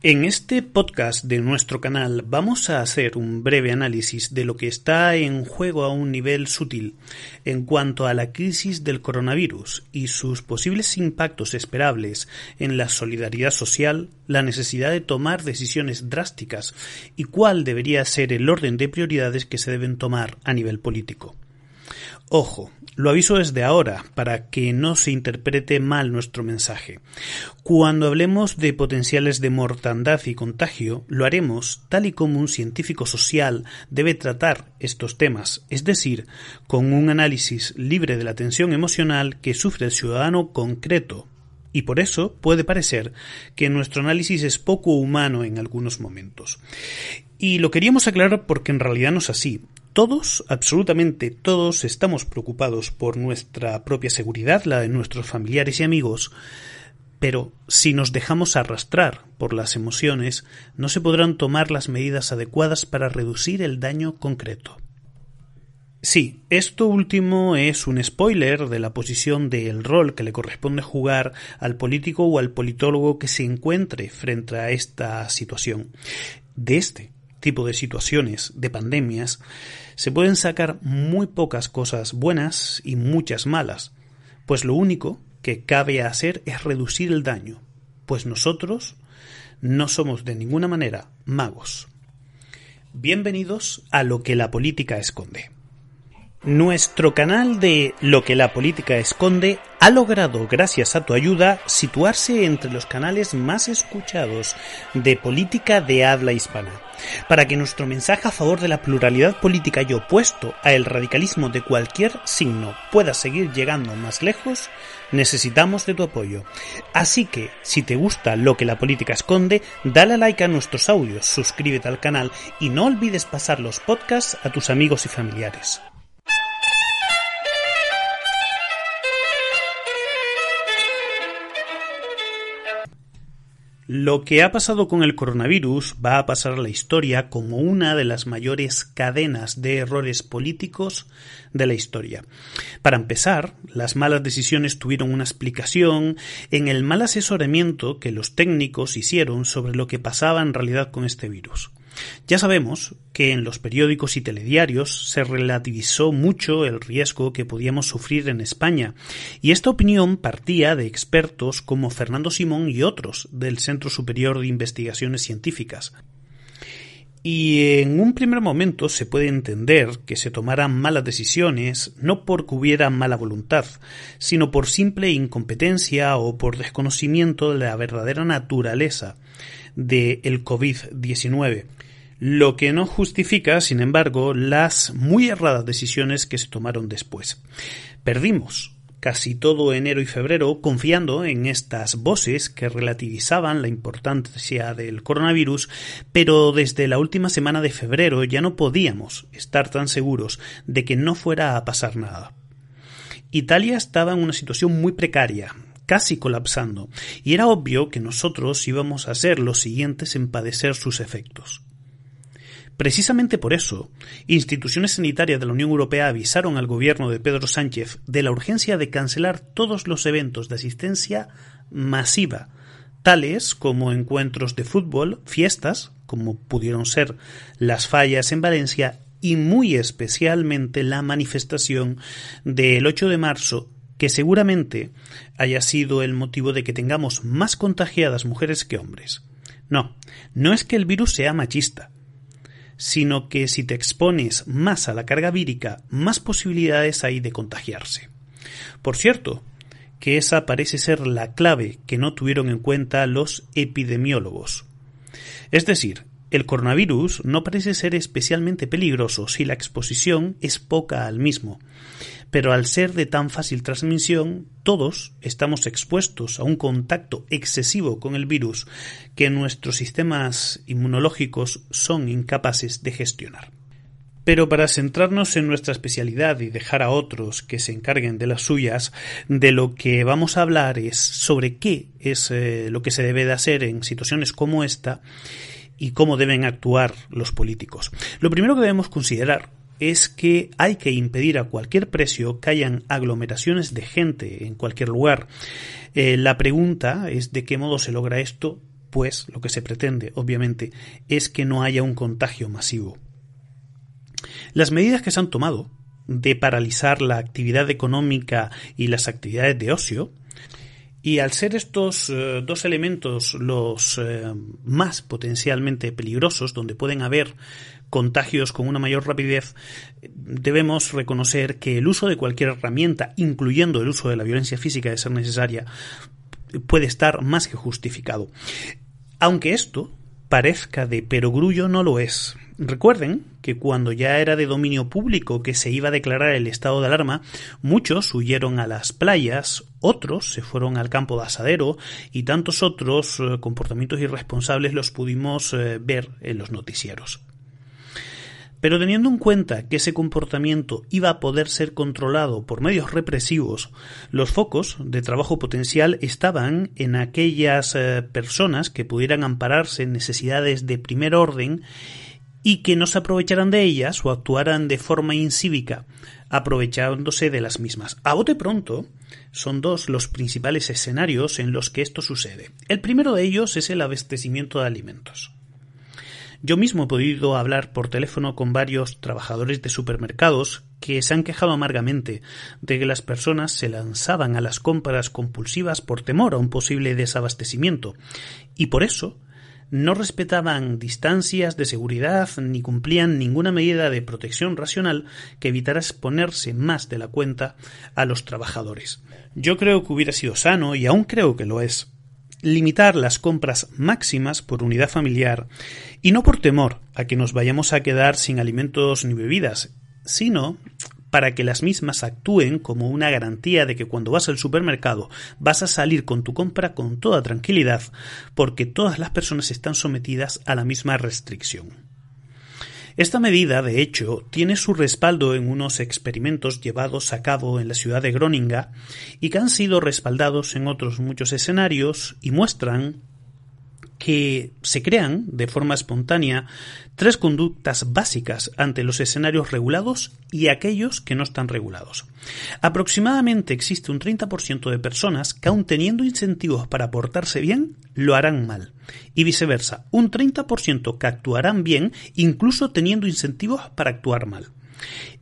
En este podcast de nuestro canal vamos a hacer un breve análisis de lo que está en juego a un nivel sutil en cuanto a la crisis del coronavirus y sus posibles impactos esperables en la solidaridad social, la necesidad de tomar decisiones drásticas y cuál debería ser el orden de prioridades que se deben tomar a nivel político. Ojo, lo aviso desde ahora para que no se interprete mal nuestro mensaje. Cuando hablemos de potenciales de mortandad y contagio, lo haremos tal y como un científico social debe tratar estos temas, es decir, con un análisis libre de la tensión emocional que sufre el ciudadano concreto, y por eso puede parecer que nuestro análisis es poco humano en algunos momentos. Y lo queríamos aclarar porque en realidad no es así. Todos, absolutamente todos, estamos preocupados por nuestra propia seguridad, la de nuestros familiares y amigos, pero si nos dejamos arrastrar por las emociones, no se podrán tomar las medidas adecuadas para reducir el daño concreto. Sí, esto último es un spoiler de la posición del rol que le corresponde jugar al político o al politólogo que se encuentre frente a esta situación. De este tipo de situaciones, de pandemias, se pueden sacar muy pocas cosas buenas y muchas malas, pues lo único que cabe hacer es reducir el daño, pues nosotros no somos de ninguna manera magos. Bienvenidos a lo que la política esconde. Nuestro canal de Lo que la política esconde ha logrado, gracias a tu ayuda, situarse entre los canales más escuchados de política de habla hispana. Para que nuestro mensaje a favor de la pluralidad política y opuesto a el radicalismo de cualquier signo pueda seguir llegando más lejos, necesitamos de tu apoyo. Así que, si te gusta lo que la política esconde, dale like a nuestros audios, suscríbete al canal y no olvides pasar los podcasts a tus amigos y familiares. Lo que ha pasado con el coronavirus va a pasar a la historia como una de las mayores cadenas de errores políticos de la historia. Para empezar, las malas decisiones tuvieron una explicación en el mal asesoramiento que los técnicos hicieron sobre lo que pasaba en realidad con este virus. Ya sabemos que en los periódicos y telediarios se relativizó mucho el riesgo que podíamos sufrir en España, y esta opinión partía de expertos como Fernando Simón y otros del Centro Superior de Investigaciones Científicas. Y en un primer momento se puede entender que se tomaran malas decisiones no porque hubiera mala voluntad, sino por simple incompetencia o por desconocimiento de la verdadera naturaleza del el COVID-19 lo que no justifica, sin embargo, las muy erradas decisiones que se tomaron después. Perdimos casi todo enero y febrero confiando en estas voces que relativizaban la importancia del coronavirus, pero desde la última semana de febrero ya no podíamos estar tan seguros de que no fuera a pasar nada. Italia estaba en una situación muy precaria, casi colapsando, y era obvio que nosotros íbamos a ser los siguientes en padecer sus efectos. Precisamente por eso, instituciones sanitarias de la Unión Europea avisaron al gobierno de Pedro Sánchez de la urgencia de cancelar todos los eventos de asistencia masiva, tales como encuentros de fútbol, fiestas, como pudieron ser las fallas en Valencia, y muy especialmente la manifestación del 8 de marzo que seguramente haya sido el motivo de que tengamos más contagiadas mujeres que hombres. No, no es que el virus sea machista, sino que si te expones más a la carga vírica, más posibilidades hay de contagiarse. Por cierto, que esa parece ser la clave que no tuvieron en cuenta los epidemiólogos. Es decir, el coronavirus no parece ser especialmente peligroso si la exposición es poca al mismo, pero al ser de tan fácil transmisión, todos estamos expuestos a un contacto excesivo con el virus que nuestros sistemas inmunológicos son incapaces de gestionar. Pero para centrarnos en nuestra especialidad y dejar a otros que se encarguen de las suyas, de lo que vamos a hablar es sobre qué es eh, lo que se debe de hacer en situaciones como esta y cómo deben actuar los políticos. Lo primero que debemos considerar es que hay que impedir a cualquier precio que hayan aglomeraciones de gente en cualquier lugar. Eh, la pregunta es de qué modo se logra esto, pues lo que se pretende, obviamente, es que no haya un contagio masivo. Las medidas que se han tomado de paralizar la actividad económica y las actividades de ocio, y al ser estos eh, dos elementos los eh, más potencialmente peligrosos, donde pueden haber contagios con una mayor rapidez, debemos reconocer que el uso de cualquier herramienta, incluyendo el uso de la violencia física de ser necesaria, puede estar más que justificado. Aunque esto parezca de perogrullo, no lo es. Recuerden que cuando ya era de dominio público que se iba a declarar el estado de alarma, muchos huyeron a las playas, otros se fueron al campo de asadero y tantos otros eh, comportamientos irresponsables los pudimos eh, ver en los noticieros. Pero teniendo en cuenta que ese comportamiento iba a poder ser controlado por medios represivos, los focos de trabajo potencial estaban en aquellas eh, personas que pudieran ampararse en necesidades de primer orden y que no se aprovecharan de ellas o actuaran de forma incívica, aprovechándose de las mismas. A bote pronto, son dos los principales escenarios en los que esto sucede. El primero de ellos es el abastecimiento de alimentos. Yo mismo he podido hablar por teléfono con varios trabajadores de supermercados que se han quejado amargamente de que las personas se lanzaban a las compras compulsivas por temor a un posible desabastecimiento y por eso no respetaban distancias de seguridad ni cumplían ninguna medida de protección racional que evitara exponerse más de la cuenta a los trabajadores. Yo creo que hubiera sido sano, y aún creo que lo es, limitar las compras máximas por unidad familiar, y no por temor a que nos vayamos a quedar sin alimentos ni bebidas, sino para que las mismas actúen como una garantía de que cuando vas al supermercado vas a salir con tu compra con toda tranquilidad, porque todas las personas están sometidas a la misma restricción. Esta medida, de hecho, tiene su respaldo en unos experimentos llevados a cabo en la ciudad de Groninga y que han sido respaldados en otros muchos escenarios y muestran que se crean de forma espontánea tres conductas básicas ante los escenarios regulados y aquellos que no están regulados. Aproximadamente existe un 30% de personas que aun teniendo incentivos para portarse bien, lo harán mal. Y viceversa, un 30% que actuarán bien incluso teniendo incentivos para actuar mal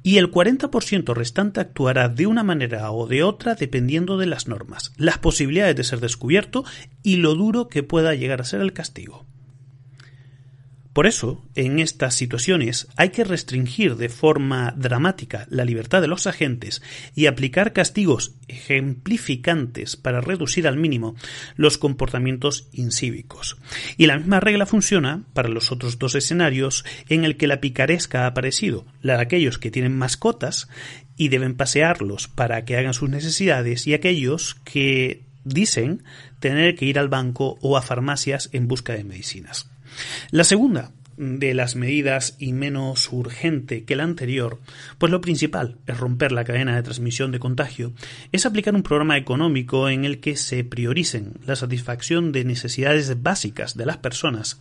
y el 40% restante actuará de una manera o de otra dependiendo de las normas, las posibilidades de ser descubierto y lo duro que pueda llegar a ser el castigo. Por eso, en estas situaciones hay que restringir de forma dramática la libertad de los agentes y aplicar castigos ejemplificantes para reducir al mínimo los comportamientos incívicos. Y la misma regla funciona para los otros dos escenarios en el que la picaresca ha aparecido, la de aquellos que tienen mascotas y deben pasearlos para que hagan sus necesidades y aquellos que dicen tener que ir al banco o a farmacias en busca de medicinas. La segunda de las medidas y menos urgente que la anterior, pues lo principal es romper la cadena de transmisión de contagio, es aplicar un programa económico en el que se prioricen la satisfacción de necesidades básicas de las personas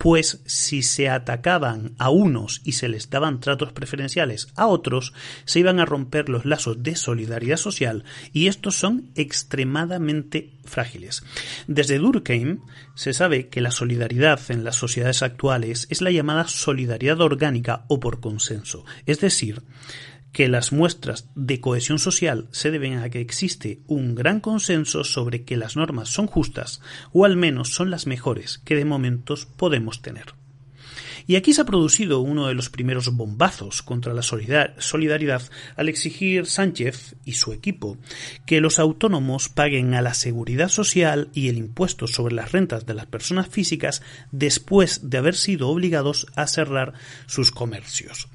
pues si se atacaban a unos y se les daban tratos preferenciales a otros, se iban a romper los lazos de solidaridad social y estos son extremadamente frágiles. Desde Durkheim se sabe que la solidaridad en las sociedades actuales es la llamada solidaridad orgánica o por consenso, es decir, que las muestras de cohesión social se deben a que existe un gran consenso sobre que las normas son justas o al menos son las mejores que de momentos podemos tener. Y aquí se ha producido uno de los primeros bombazos contra la solidaridad al exigir Sánchez y su equipo que los autónomos paguen a la seguridad social y el impuesto sobre las rentas de las personas físicas después de haber sido obligados a cerrar sus comercios.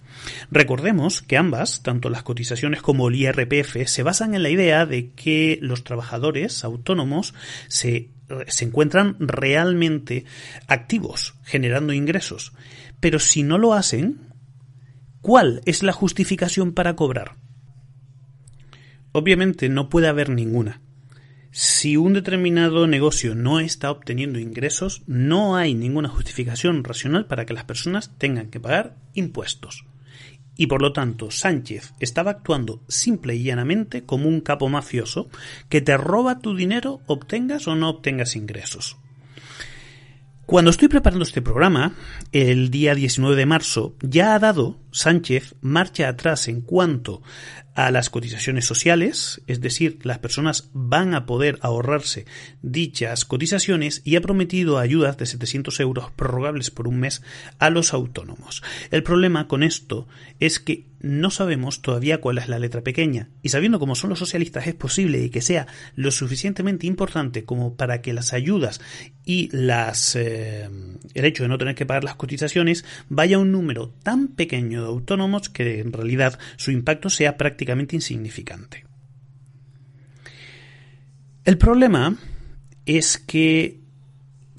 Recordemos que ambas, tanto las cotizaciones como el IRPF, se basan en la idea de que los trabajadores autónomos se, se encuentran realmente activos, generando ingresos. Pero si no lo hacen, ¿cuál es la justificación para cobrar? Obviamente no puede haber ninguna. Si un determinado negocio no está obteniendo ingresos, no hay ninguna justificación racional para que las personas tengan que pagar impuestos y por lo tanto Sánchez estaba actuando simple y llanamente como un capo mafioso que te roba tu dinero obtengas o no obtengas ingresos. Cuando estoy preparando este programa, el día 19 de marzo, ya ha dado Sánchez marcha atrás en cuanto a las cotizaciones sociales, es decir, las personas van a poder ahorrarse dichas cotizaciones y ha prometido ayudas de 700 euros prorrogables por un mes a los autónomos. El problema con esto es que no sabemos todavía cuál es la letra pequeña y sabiendo cómo son los socialistas es posible que sea lo suficientemente importante como para que las ayudas y las eh, el hecho de no tener que pagar las cotizaciones vaya a un número tan pequeño autónomos que en realidad su impacto sea prácticamente insignificante. El problema es que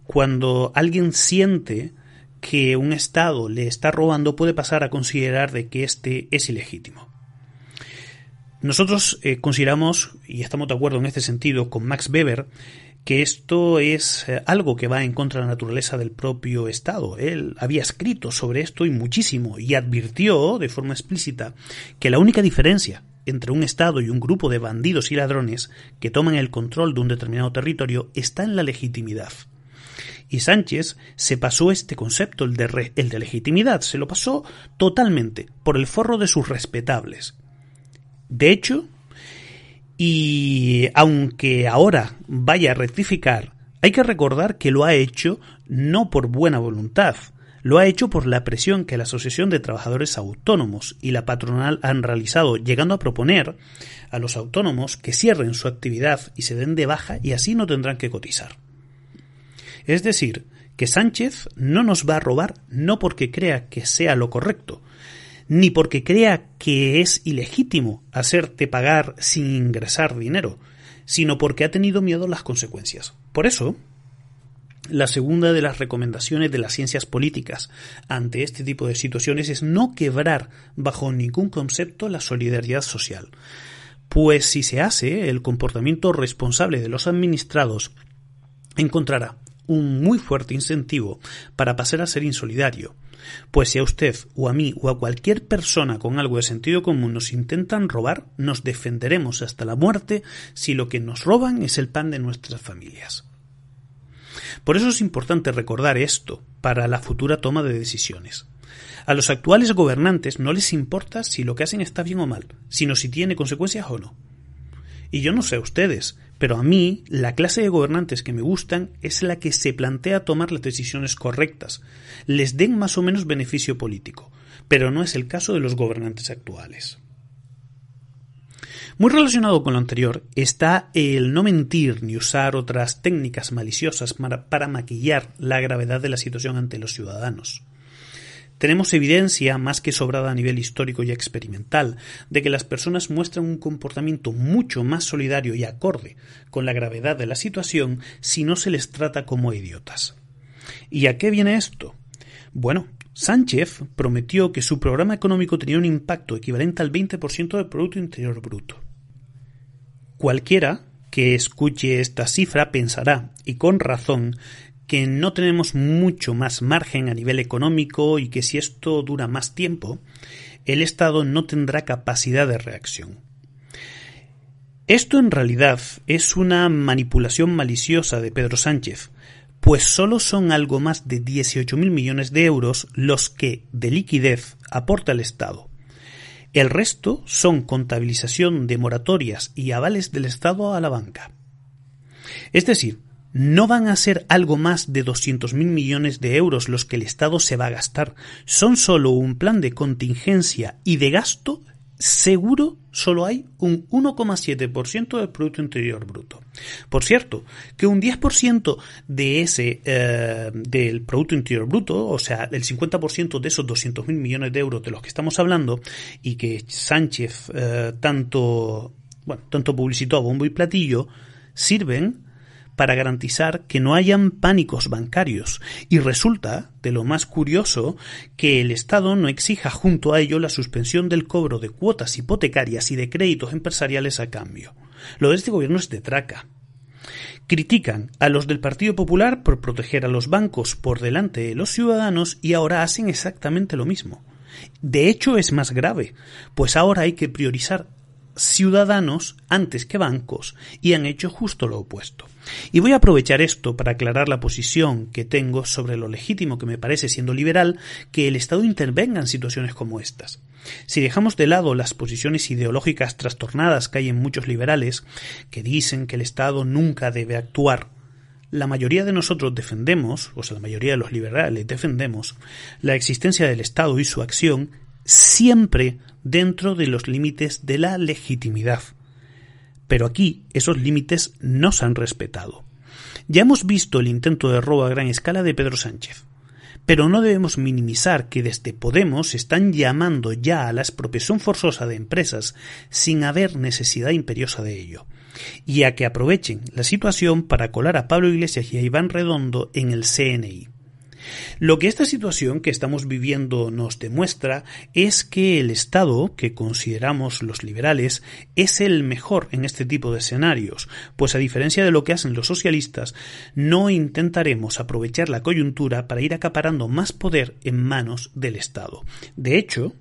cuando alguien siente que un Estado le está robando puede pasar a considerar de que éste es ilegítimo. Nosotros eh, consideramos, y estamos de acuerdo en este sentido con Max Weber, que esto es eh, algo que va en contra de la naturaleza del propio Estado. Él había escrito sobre esto y muchísimo, y advirtió de forma explícita que la única diferencia entre un Estado y un grupo de bandidos y ladrones que toman el control de un determinado territorio está en la legitimidad. Y Sánchez se pasó este concepto, el de, el de legitimidad, se lo pasó totalmente por el forro de sus respetables. De hecho, y aunque ahora vaya a rectificar, hay que recordar que lo ha hecho no por buena voluntad, lo ha hecho por la presión que la Asociación de Trabajadores Autónomos y la patronal han realizado, llegando a proponer a los autónomos que cierren su actividad y se den de baja y así no tendrán que cotizar. Es decir, que Sánchez no nos va a robar no porque crea que sea lo correcto, ni porque crea que es ilegítimo hacerte pagar sin ingresar dinero, sino porque ha tenido miedo a las consecuencias. Por eso, la segunda de las recomendaciones de las ciencias políticas ante este tipo de situaciones es no quebrar bajo ningún concepto la solidaridad social. Pues si se hace, el comportamiento responsable de los administrados encontrará un muy fuerte incentivo para pasar a ser insolidario. Pues si a usted o a mí o a cualquier persona con algo de sentido común nos intentan robar, nos defenderemos hasta la muerte si lo que nos roban es el pan de nuestras familias. Por eso es importante recordar esto para la futura toma de decisiones. A los actuales gobernantes no les importa si lo que hacen está bien o mal, sino si tiene consecuencias o no. Y yo no sé a ustedes, pero a mí la clase de gobernantes que me gustan es la que se plantea tomar las decisiones correctas, les den más o menos beneficio político, pero no es el caso de los gobernantes actuales. Muy relacionado con lo anterior está el no mentir ni usar otras técnicas maliciosas para, maquillar la gravedad de la situación ante los ciudadanos. Tenemos evidencia más que sobrada a nivel histórico y experimental de que las personas muestran un comportamiento mucho más solidario y acorde con la gravedad de la situación si no se les trata como idiotas. ¿Y a qué viene esto? Bueno, Sánchez prometió que su programa económico tenía un impacto equivalente al 20% del Producto Interior Bruto. Cualquiera que escuche esta cifra pensará, y con razón, que no tenemos mucho más margen a nivel económico y que si esto dura más tiempo, el Estado no tendrá capacidad de reacción. Esto en realidad es una manipulación maliciosa de Pedro Sánchez, pues solo son algo más de 18.000 millones de euros los que de liquidez aporta el Estado. El resto son contabilización de moratorias y avales del Estado a la banca. Es decir, no van a ser algo más de 200.000 millones de euros los que el Estado se va a gastar. Son solo un plan de contingencia y de gasto seguro solo hay un 1,7% del Producto Interior Bruto. Por cierto, que un 10% de ese eh, del Producto Interior Bruto, o sea, el 50% de esos 200.000 millones de euros de los que estamos hablando y que Sánchez eh, tanto, bueno, tanto publicitó a bombo y platillo, sirven para garantizar que no hayan pánicos bancarios. Y resulta, de lo más curioso, que el Estado no exija junto a ello la suspensión del cobro de cuotas hipotecarias y de créditos empresariales a cambio. Lo de este gobierno es de traca. Critican a los del Partido Popular por proteger a los bancos por delante de los ciudadanos y ahora hacen exactamente lo mismo. De hecho, es más grave, pues ahora hay que priorizar ciudadanos antes que bancos y han hecho justo lo opuesto. Y voy a aprovechar esto para aclarar la posición que tengo sobre lo legítimo que me parece siendo liberal que el Estado intervenga en situaciones como estas. Si dejamos de lado las posiciones ideológicas trastornadas que hay en muchos liberales que dicen que el Estado nunca debe actuar, la mayoría de nosotros defendemos, o sea, la mayoría de los liberales defendemos, la existencia del Estado y su acción siempre dentro de los límites de la legitimidad. Pero aquí esos límites no se han respetado. Ya hemos visto el intento de robo a gran escala de Pedro Sánchez. Pero no debemos minimizar que desde Podemos están llamando ya a la expropiación forzosa de empresas sin haber necesidad imperiosa de ello, y a que aprovechen la situación para colar a Pablo Iglesias y a Iván Redondo en el CNI. Lo que esta situación que estamos viviendo nos demuestra es que el Estado, que consideramos los liberales, es el mejor en este tipo de escenarios, pues a diferencia de lo que hacen los socialistas, no intentaremos aprovechar la coyuntura para ir acaparando más poder en manos del Estado. De hecho,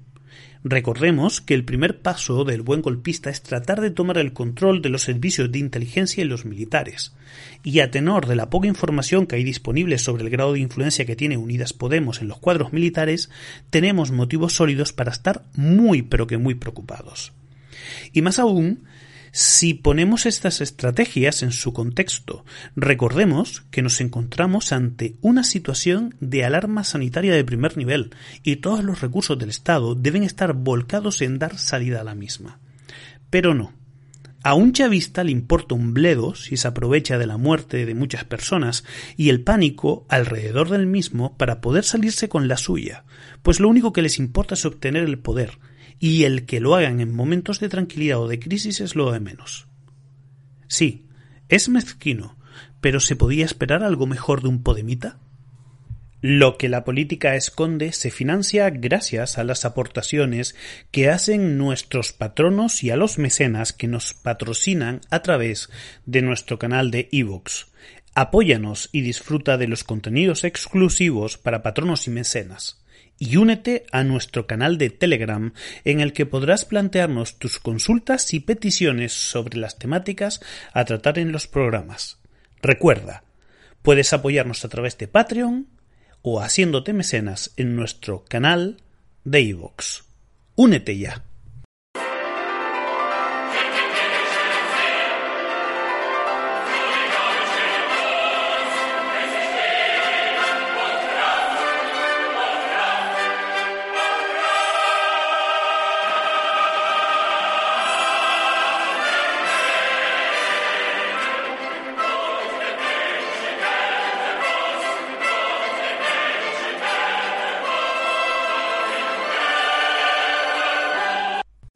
Recordemos que el primer paso del buen golpista es tratar de tomar el control de los servicios de inteligencia y los militares. Y a tenor de la poca información que hay disponible sobre el grado de influencia que tiene Unidas Podemos en los cuadros militares, tenemos motivos sólidos para estar muy pero que muy preocupados. Y más aún, si ponemos estas estrategias en su contexto, recordemos que nos encontramos ante una situación de alarma sanitaria de primer nivel y todos los recursos del Estado deben estar volcados en dar salida a la misma. Pero no. A un chavista le importa un bledo si se aprovecha de la muerte de muchas personas y el pánico alrededor del mismo para poder salirse con la suya, pues lo único que les importa es obtener el poder, y el que lo hagan en momentos de tranquilidad o de crisis es lo de menos. Sí, es mezquino, pero ¿se podía esperar algo mejor de un podemita? Lo que la política esconde se financia gracias a las aportaciones que hacen nuestros patronos y a los mecenas que nos patrocinan a través de nuestro canal de iVoox. Apóyanos y disfruta de los contenidos exclusivos para patronos y mecenas y únete a nuestro canal de Telegram en el que podrás plantearnos tus consultas y peticiones sobre las temáticas a tratar en los programas. Recuerda, puedes apoyarnos a través de Patreon o haciéndote mecenas en nuestro canal de iVoox. Únete ya.